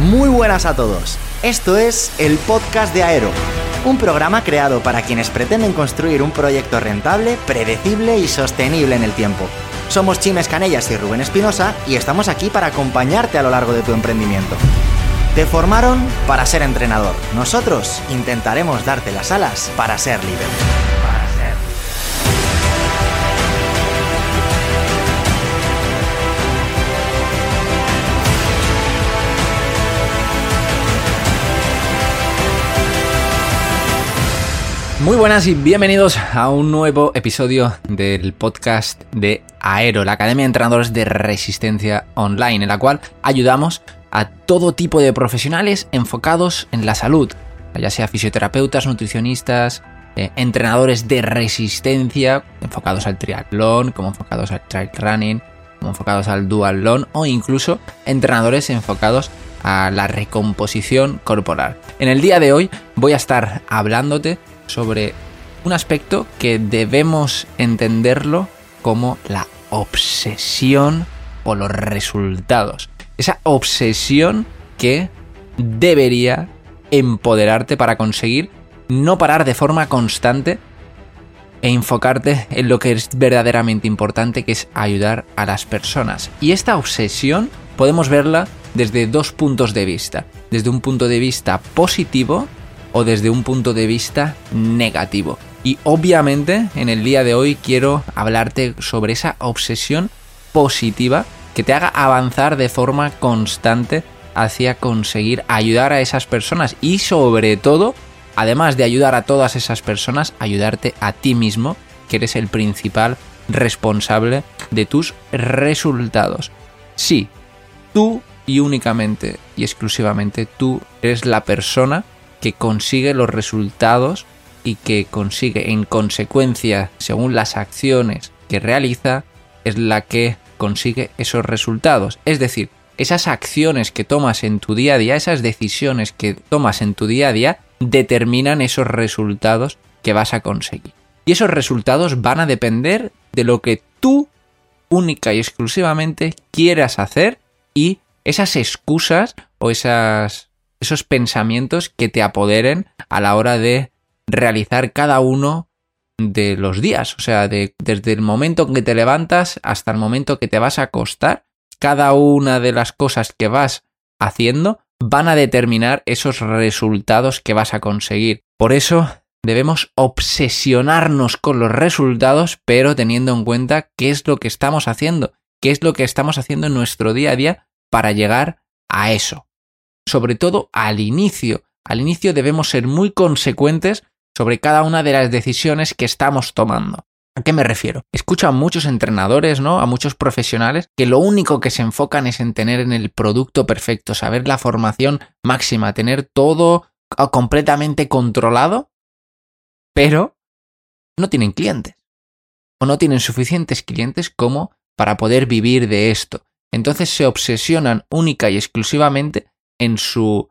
Muy buenas a todos. Esto es el podcast de Aero, un programa creado para quienes pretenden construir un proyecto rentable, predecible y sostenible en el tiempo. Somos Chimes Canellas y Rubén Espinosa y estamos aquí para acompañarte a lo largo de tu emprendimiento. Te formaron para ser entrenador. Nosotros intentaremos darte las alas para ser líder. Muy buenas y bienvenidos a un nuevo episodio del podcast de Aero, la Academia de Entrenadores de Resistencia Online, en la cual ayudamos a todo tipo de profesionales enfocados en la salud, ya sea fisioterapeutas, nutricionistas, eh, entrenadores de resistencia, enfocados al triatlón, como enfocados al trail running, como enfocados al dual o incluso entrenadores enfocados a la recomposición corporal. En el día de hoy voy a estar hablándote sobre un aspecto que debemos entenderlo como la obsesión por los resultados. Esa obsesión que debería empoderarte para conseguir no parar de forma constante e enfocarte en lo que es verdaderamente importante, que es ayudar a las personas. Y esta obsesión podemos verla desde dos puntos de vista. Desde un punto de vista positivo o desde un punto de vista negativo. Y obviamente en el día de hoy quiero hablarte sobre esa obsesión positiva que te haga avanzar de forma constante hacia conseguir ayudar a esas personas y sobre todo, además de ayudar a todas esas personas, ayudarte a ti mismo, que eres el principal responsable de tus resultados. Sí, tú y únicamente y exclusivamente tú eres la persona que consigue los resultados y que consigue en consecuencia, según las acciones que realiza, es la que consigue esos resultados. Es decir, esas acciones que tomas en tu día a día, esas decisiones que tomas en tu día a día, determinan esos resultados que vas a conseguir. Y esos resultados van a depender de lo que tú única y exclusivamente quieras hacer y esas excusas o esas esos pensamientos que te apoderen a la hora de realizar cada uno de los días. O sea, desde el momento en que te levantas hasta el momento que te vas a acostar, cada una de las cosas que vas haciendo van a determinar esos resultados que vas a conseguir. Por eso debemos obsesionarnos con los resultados, pero teniendo en cuenta qué es lo que estamos haciendo, qué es lo que estamos haciendo en nuestro día a día para llegar a eso sobre todo al inicio. Al inicio debemos ser muy consecuentes sobre cada una de las decisiones que estamos tomando. ¿A qué me refiero? Escucho a muchos entrenadores, ¿no? A muchos profesionales que lo único que se enfocan es en tener en el producto perfecto, saber la formación máxima, tener todo completamente controlado, pero no tienen clientes. O no tienen suficientes clientes como para poder vivir de esto. Entonces se obsesionan única y exclusivamente en su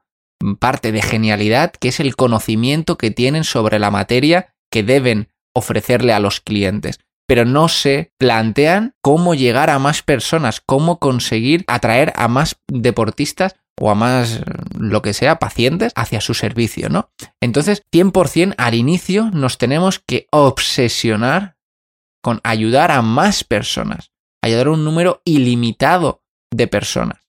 parte de genialidad, que es el conocimiento que tienen sobre la materia que deben ofrecerle a los clientes. Pero no se plantean cómo llegar a más personas, cómo conseguir atraer a más deportistas o a más lo que sea, pacientes hacia su servicio, ¿no? Entonces, 100% al inicio nos tenemos que obsesionar con ayudar a más personas, ayudar a un número ilimitado de personas.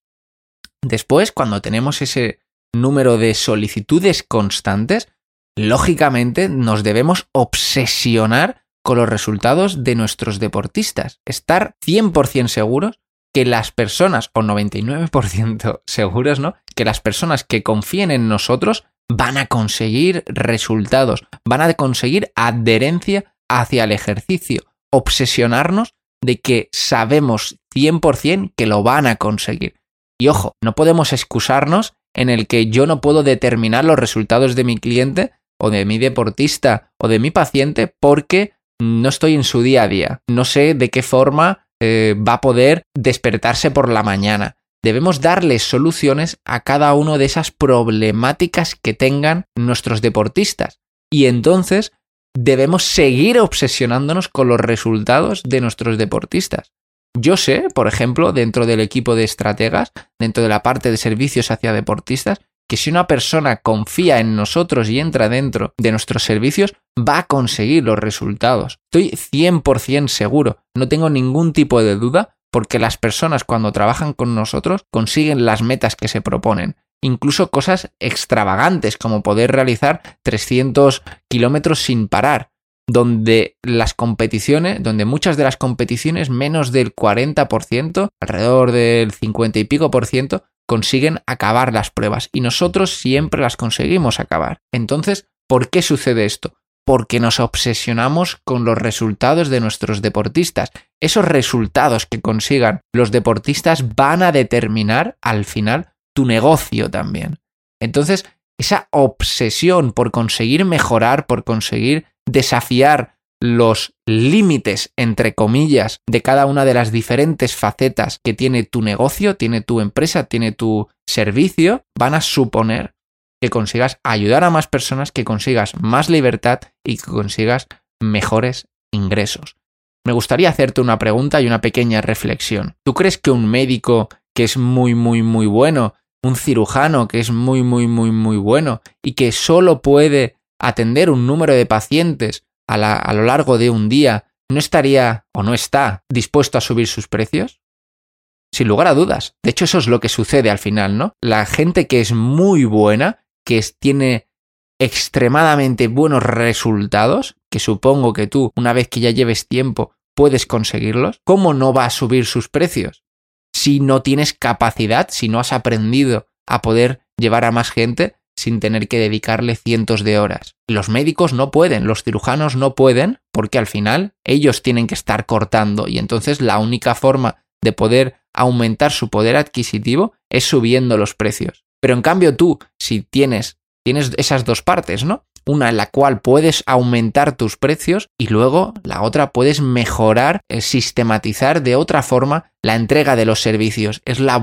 Después, cuando tenemos ese número de solicitudes constantes, lógicamente nos debemos obsesionar con los resultados de nuestros deportistas. Estar 100% seguros que las personas, o 99% seguros, ¿no? Que las personas que confíen en nosotros van a conseguir resultados, van a conseguir adherencia hacia el ejercicio, obsesionarnos de que sabemos 100% que lo van a conseguir. Y ojo, no podemos excusarnos en el que yo no puedo determinar los resultados de mi cliente o de mi deportista o de mi paciente porque no estoy en su día a día. No sé de qué forma eh, va a poder despertarse por la mañana. Debemos darles soluciones a cada una de esas problemáticas que tengan nuestros deportistas. Y entonces debemos seguir obsesionándonos con los resultados de nuestros deportistas. Yo sé, por ejemplo, dentro del equipo de estrategas, dentro de la parte de servicios hacia deportistas, que si una persona confía en nosotros y entra dentro de nuestros servicios, va a conseguir los resultados. Estoy 100% seguro, no tengo ningún tipo de duda, porque las personas cuando trabajan con nosotros consiguen las metas que se proponen. Incluso cosas extravagantes como poder realizar 300 kilómetros sin parar, donde las competiciones, donde muchas de las competiciones, menos del 40%, alrededor del 50 y pico por ciento, consiguen acabar las pruebas y nosotros siempre las conseguimos acabar. Entonces, ¿por qué sucede esto? Porque nos obsesionamos con los resultados de nuestros deportistas. Esos resultados que consigan los deportistas van a determinar al final tu negocio también. Entonces, esa obsesión por conseguir mejorar, por conseguir desafiar los límites, entre comillas, de cada una de las diferentes facetas que tiene tu negocio, tiene tu empresa, tiene tu servicio, van a suponer que consigas ayudar a más personas, que consigas más libertad y que consigas mejores ingresos. Me gustaría hacerte una pregunta y una pequeña reflexión. ¿Tú crees que un médico que es muy, muy, muy bueno, un cirujano que es muy, muy, muy, muy bueno y que solo puede atender un número de pacientes a, lo largo de un día, ¿no estaría o no está dispuesto a subir sus precios? Sin lugar a dudas. De hecho, eso es lo que sucede al final, ¿no? La gente que es muy buena, que tiene extremadamente buenos resultados, que supongo que tú, una vez que ya lleves tiempo, puedes conseguirlos, ¿cómo no va a subir sus precios? Si no tienes capacidad, si no has aprendido a poder llevar a más gente, sin tener que dedicarle cientos de horas. Los médicos no pueden, los cirujanos no pueden, porque al final ellos tienen que estar cortando y entonces la única forma de poder aumentar su poder adquisitivo es subiendo los precios. Pero en cambio tú, si tienes, tienes esas dos partes, ¿no? Una en la cual puedes aumentar tus precios y luego la otra puedes mejorar, eh, sistematizar de otra forma la entrega de los servicios. Es, lo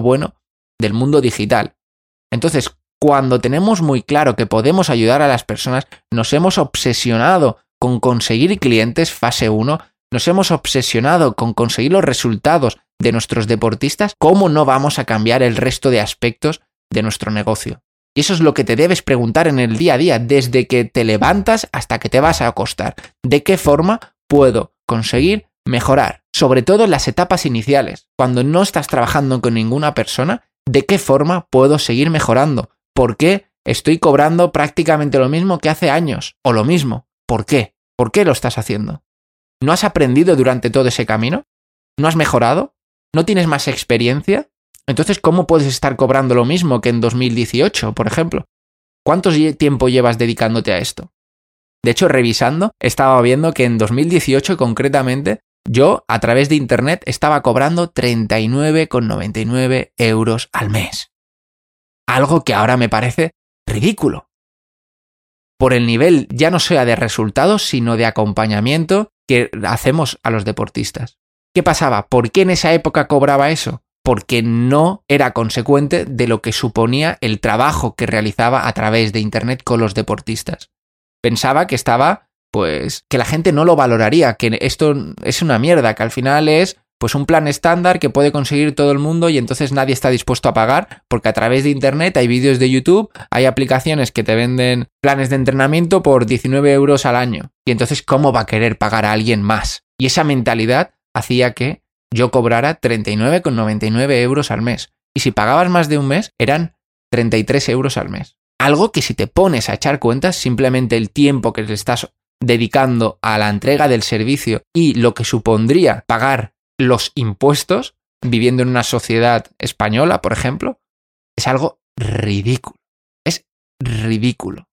bueno del mundo digital. Entonces, cuando tenemos muy claro que podemos ayudar a las personas, nos hemos obsesionado con conseguir clientes fase 1, nos hemos obsesionado con conseguir los resultados de nuestros deportistas, ¿cómo no vamos a cambiar el resto de aspectos de nuestro negocio? Y eso es lo que te debes preguntar en el día a día, desde que te levantas hasta que te vas a acostar. ¿De qué forma puedo conseguir mejorar? Sobre todo en las etapas iniciales, cuando no estás trabajando con ninguna persona, ¿de qué forma puedo seguir mejorando? ¿Por qué estoy cobrando prácticamente lo mismo que hace años? O lo mismo. ¿Por qué? ¿Por qué lo estás haciendo? ¿No has aprendido durante todo ese camino? ¿No has mejorado? ¿No tienes más experiencia? Entonces, ¿cómo puedes estar cobrando lo mismo que en 2018, por ejemplo? ¿Cuánto tiempo llevas dedicándote a esto? De hecho, revisando, estaba viendo que en 2018 concretamente, yo a través de Internet estaba cobrando 39,99 euros al mes algo que ahora me parece ridículo. Por el nivel ya no sea de resultados, sino de acompañamiento que hacemos a los deportistas. ¿Qué pasaba? ¿Por qué en esa época cobraba eso? Porque no era consecuente de lo que suponía el trabajo que realizaba a través de Internet con los deportistas. Pensaba que estaba, pues, que la gente no lo valoraría, que esto es una mierda, que al final es pues un plan estándar que puede conseguir todo el mundo y entonces nadie está dispuesto a pagar porque a través de Internet hay vídeos de YouTube, hay aplicaciones que te venden planes de entrenamiento por 19 euros al año. Y entonces, ¿cómo va a querer pagar a alguien más? Y esa mentalidad hacía que yo cobrara 39,99 euros al mes. Y si pagabas más de un mes, eran 33 euros al mes. Algo que si te pones a echar cuentas, simplemente el tiempo que le estás dedicando a la entrega del servicio y lo que supondría pagar los impuestos viviendo en una sociedad española, por ejemplo, es algo ridículo. Es ridículo.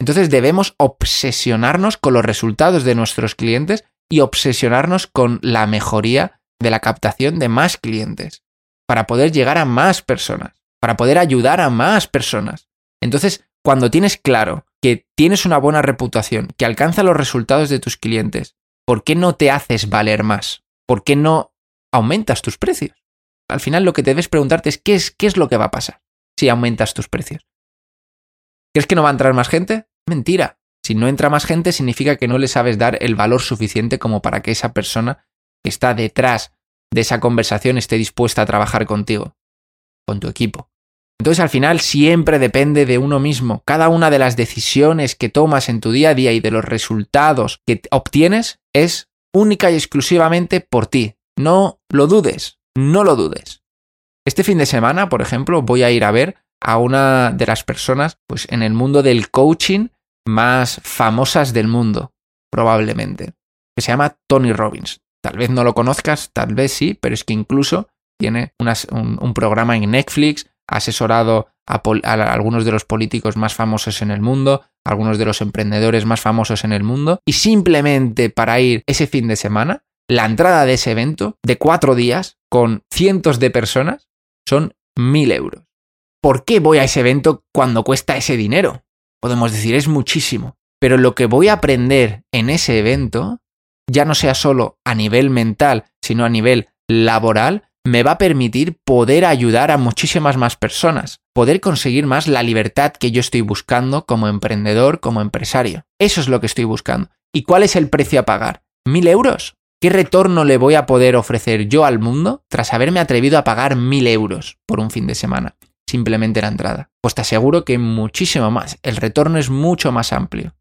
Entonces debemos obsesionarnos con los resultados de nuestros clientes y obsesionarnos con la mejoría de la captación de más clientes para poder llegar a más personas, para poder ayudar a más personas. Entonces, cuando tienes claro que tienes una buena reputación, que alcanza los resultados de tus clientes, ¿por qué no te haces valer más? ¿Por qué no aumentas tus precios? Al final lo que debes preguntarte es ¿qué, es qué es lo que va a pasar si aumentas tus precios. ¿Crees que no va a entrar más gente? Mentira. Si no entra más gente significa que no le sabes dar el valor suficiente como para que esa persona que está detrás de esa conversación esté dispuesta a trabajar contigo, con tu equipo. Entonces al final siempre depende de uno mismo. Cada una de las decisiones que tomas en tu día a día y de los resultados que obtienes es única y exclusivamente por ti. No lo dudes, no lo dudes. Este fin de semana, por ejemplo, voy a ir a ver a una de las personas pues, en el mundo del coaching más famosas del mundo, probablemente, que se llama Tony Robbins. Tal vez no lo conozcas, tal vez sí, pero es que incluso tiene un, programa en Netflix, asesorado a, algunos de los políticos más famosos en el mundo, algunos de los emprendedores más famosos en el mundo, y simplemente para ir ese fin de semana, la entrada de ese evento de cuatro días con cientos de personas son mil euros. ¿Por qué voy a ese evento cuando cuesta ese dinero? Podemos decir, es muchísimo. Pero lo que voy a aprender en ese evento ya no sea solo a nivel mental, sino a nivel laboral, me va a permitir poder ayudar a muchísimas más personas, poder conseguir más la libertad que yo estoy buscando como emprendedor, como empresario. Eso es lo que estoy buscando. ¿Y cuál es el precio a pagar? ¿Mil euros? ¿Qué retorno le voy a poder ofrecer yo al mundo tras haberme atrevido a pagar mil euros por un fin de semana? Simplemente la entrada. Pues te aseguro que muchísimo más. El retorno es mucho más amplio.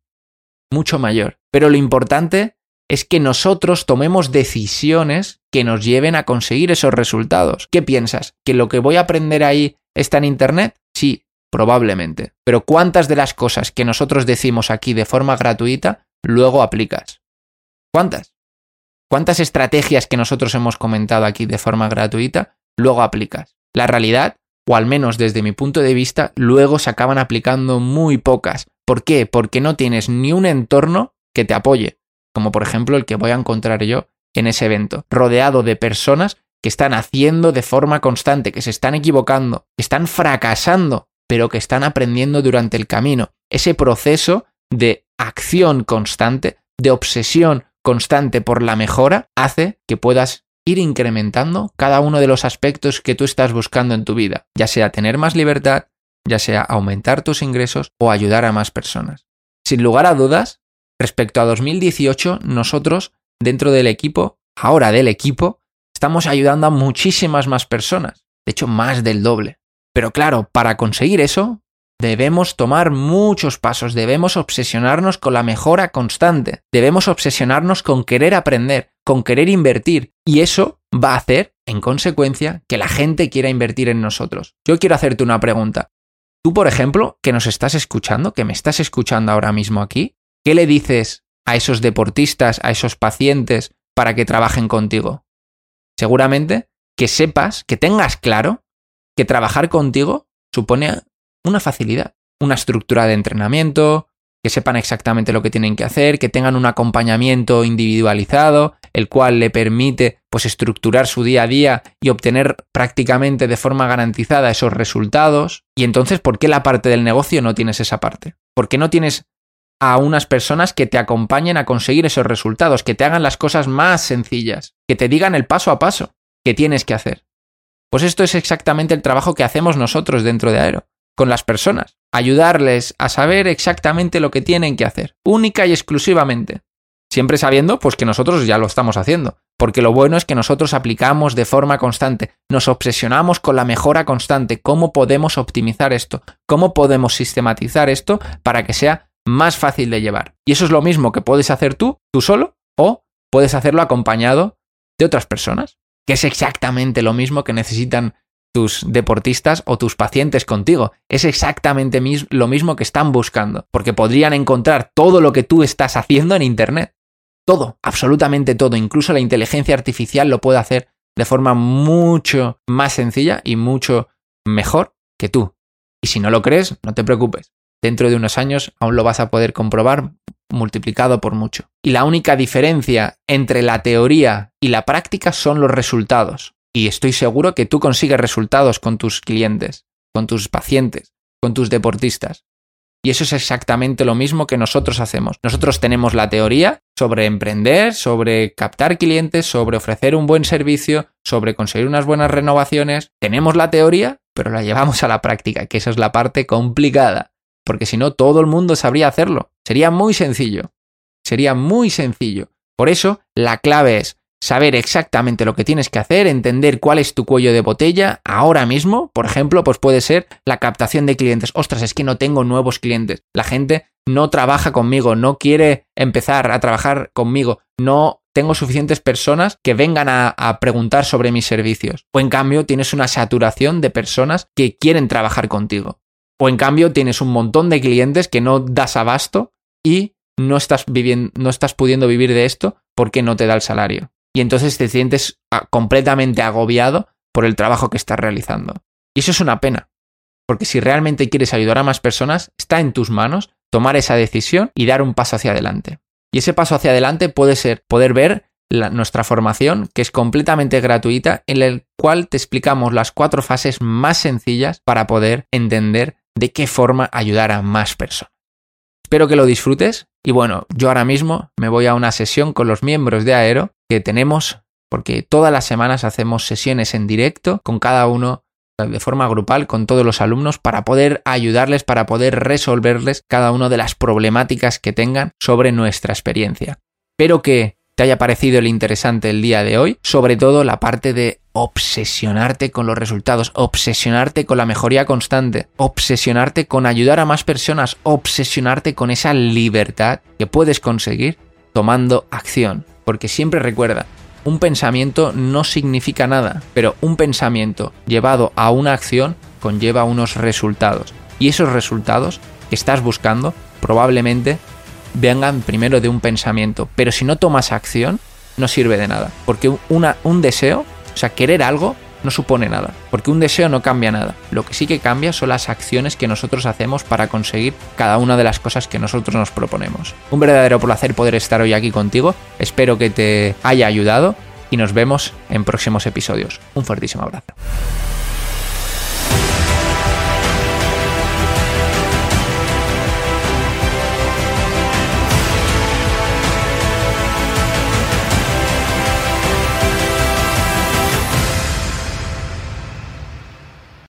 Mucho mayor. Pero lo importante es que nosotros tomemos decisiones que nos lleven a conseguir esos resultados. ¿Qué piensas? ¿Que lo que voy a aprender ahí está en Internet? Sí, probablemente. Pero ¿cuántas de las cosas que nosotros decimos aquí de forma gratuita luego aplicas? ¿Cuántas? ¿Cuántas estrategias que nosotros hemos comentado aquí de forma gratuita luego aplicas? La realidad, o al menos desde mi punto de vista, luego se acaban aplicando muy pocas. ¿Por qué? Porque no tienes ni un entorno que te apoye como por ejemplo el que voy a encontrar yo en ese evento, rodeado de personas que están haciendo de forma constante, que se están equivocando, que están fracasando, pero que están aprendiendo durante el camino. Ese proceso de acción constante, de obsesión constante por la mejora, hace que puedas ir incrementando cada uno de los aspectos que tú estás buscando en tu vida, ya sea tener más libertad, ya sea aumentar tus ingresos o ayudar a más personas. Sin lugar a dudas, Respecto a 2018, nosotros, dentro del equipo, ahora del equipo, estamos ayudando a muchísimas más personas, de hecho más del doble. Pero claro, para conseguir eso, debemos tomar muchos pasos, debemos obsesionarnos con la mejora constante, debemos obsesionarnos con querer aprender, con querer invertir, y eso va a hacer, en consecuencia, que la gente quiera invertir en nosotros. Yo quiero hacerte una pregunta. Tú, por ejemplo, que nos estás escuchando, que me estás escuchando ahora mismo aquí, ¿Qué le dices a esos deportistas, a esos pacientes, para que trabajen contigo? Seguramente que sepas, que tengas claro que trabajar contigo supone una facilidad, una estructura de entrenamiento, que sepan exactamente lo que tienen que hacer, que tengan un acompañamiento individualizado, el cual le permite pues estructurar su día a día y obtener prácticamente de forma garantizada esos resultados. Y entonces, ¿por qué la parte del negocio no tienes esa parte? ¿Por qué no tienes a unas personas que te acompañen a conseguir esos resultados, que te hagan las cosas más sencillas, que te digan el paso a paso que tienes que hacer. Pues esto es exactamente el trabajo que hacemos nosotros dentro de Aero, con las personas, ayudarles a saber exactamente lo que tienen que hacer, única y exclusivamente. Siempre sabiendo pues que nosotros ya lo estamos haciendo, porque lo bueno es que nosotros aplicamos de forma constante, nos obsesionamos con la mejora constante, cómo podemos optimizar esto, cómo podemos sistematizar esto para que sea más fácil de llevar. Y eso es lo mismo que puedes hacer tú, tú solo, o puedes hacerlo acompañado de otras personas, que es exactamente lo mismo que necesitan tus deportistas o tus pacientes contigo. Es exactamente lo mismo que están buscando, porque podrían encontrar todo lo que tú estás haciendo en Internet. Todo, absolutamente todo, incluso la inteligencia artificial lo puede hacer de forma mucho más sencilla y mucho mejor que tú. Y si no lo crees, no te preocupes dentro de unos años aún lo vas a poder comprobar multiplicado por mucho. Y la única diferencia entre la teoría y la práctica son los resultados. Y estoy seguro que tú consigues resultados con tus clientes, con tus pacientes, con tus deportistas. Y eso es exactamente lo mismo que nosotros hacemos. Nosotros tenemos la teoría sobre emprender, sobre captar clientes, sobre ofrecer un buen servicio, sobre conseguir unas buenas renovaciones. Tenemos la teoría, pero la llevamos a la práctica, que esa es la parte complicada porque si no todo el mundo sabría hacerlo. Sería muy sencillo. Sería muy sencillo. Por eso, la clave es saber exactamente lo que tienes que hacer, entender cuál es tu cuello de botella ahora mismo, por ejemplo, pues puede ser la captación de clientes. Ostras, es que no tengo nuevos clientes. La gente no trabaja conmigo, no quiere empezar a trabajar conmigo, no tengo suficientes personas que vengan a, preguntar sobre mis servicios. O en cambio tienes una saturación de personas que quieren trabajar contigo. O en cambio tienes un montón de clientes que no das abasto y no estás viviendo, no estás pudiendo vivir de esto porque no te da el salario. Y entonces te sientes ah, completamente agobiado por el trabajo que estás realizando. Y eso es una pena. Porque si realmente quieres ayudar a más personas, está en tus manos tomar esa decisión y dar un paso hacia adelante. Y ese paso hacia adelante puede ser poder ver nuestra formación, que es completamente gratuita, en el cual te explicamos las cuatro fases más sencillas para poder entender de qué forma ayudar a más personas. Espero que lo disfrutes y bueno, yo ahora mismo me voy a una sesión con los miembros de Aero que tenemos, porque todas las semanas hacemos sesiones en directo con cada uno de forma grupal con todos los alumnos para poder ayudarles, para poder resolverles cada una de las problemáticas que tengan sobre nuestra experiencia. Espero que te haya parecido el interesante el día de hoy, sobre todo la parte de obsesionarte con los resultados, obsesionarte con la mejoría constante, obsesionarte con ayudar a más personas, obsesionarte con esa libertad que puedes conseguir tomando acción. Porque siempre recuerda, un pensamiento no significa nada, pero un pensamiento llevado a una acción conlleva unos resultados. Y esos resultados que estás buscando probablemente vengan primero de un pensamiento. Pero si no tomas acción, no sirve de nada. Porque un deseo, o sea, querer algo, no supone nada, porque un deseo no cambia nada. Lo que sí que cambia son las acciones que nosotros hacemos para conseguir cada una de las cosas que nosotros nos proponemos. Un verdadero placer poder estar hoy aquí contigo, espero que te haya ayudado y nos vemos en próximos episodios. Un fuertísimo abrazo.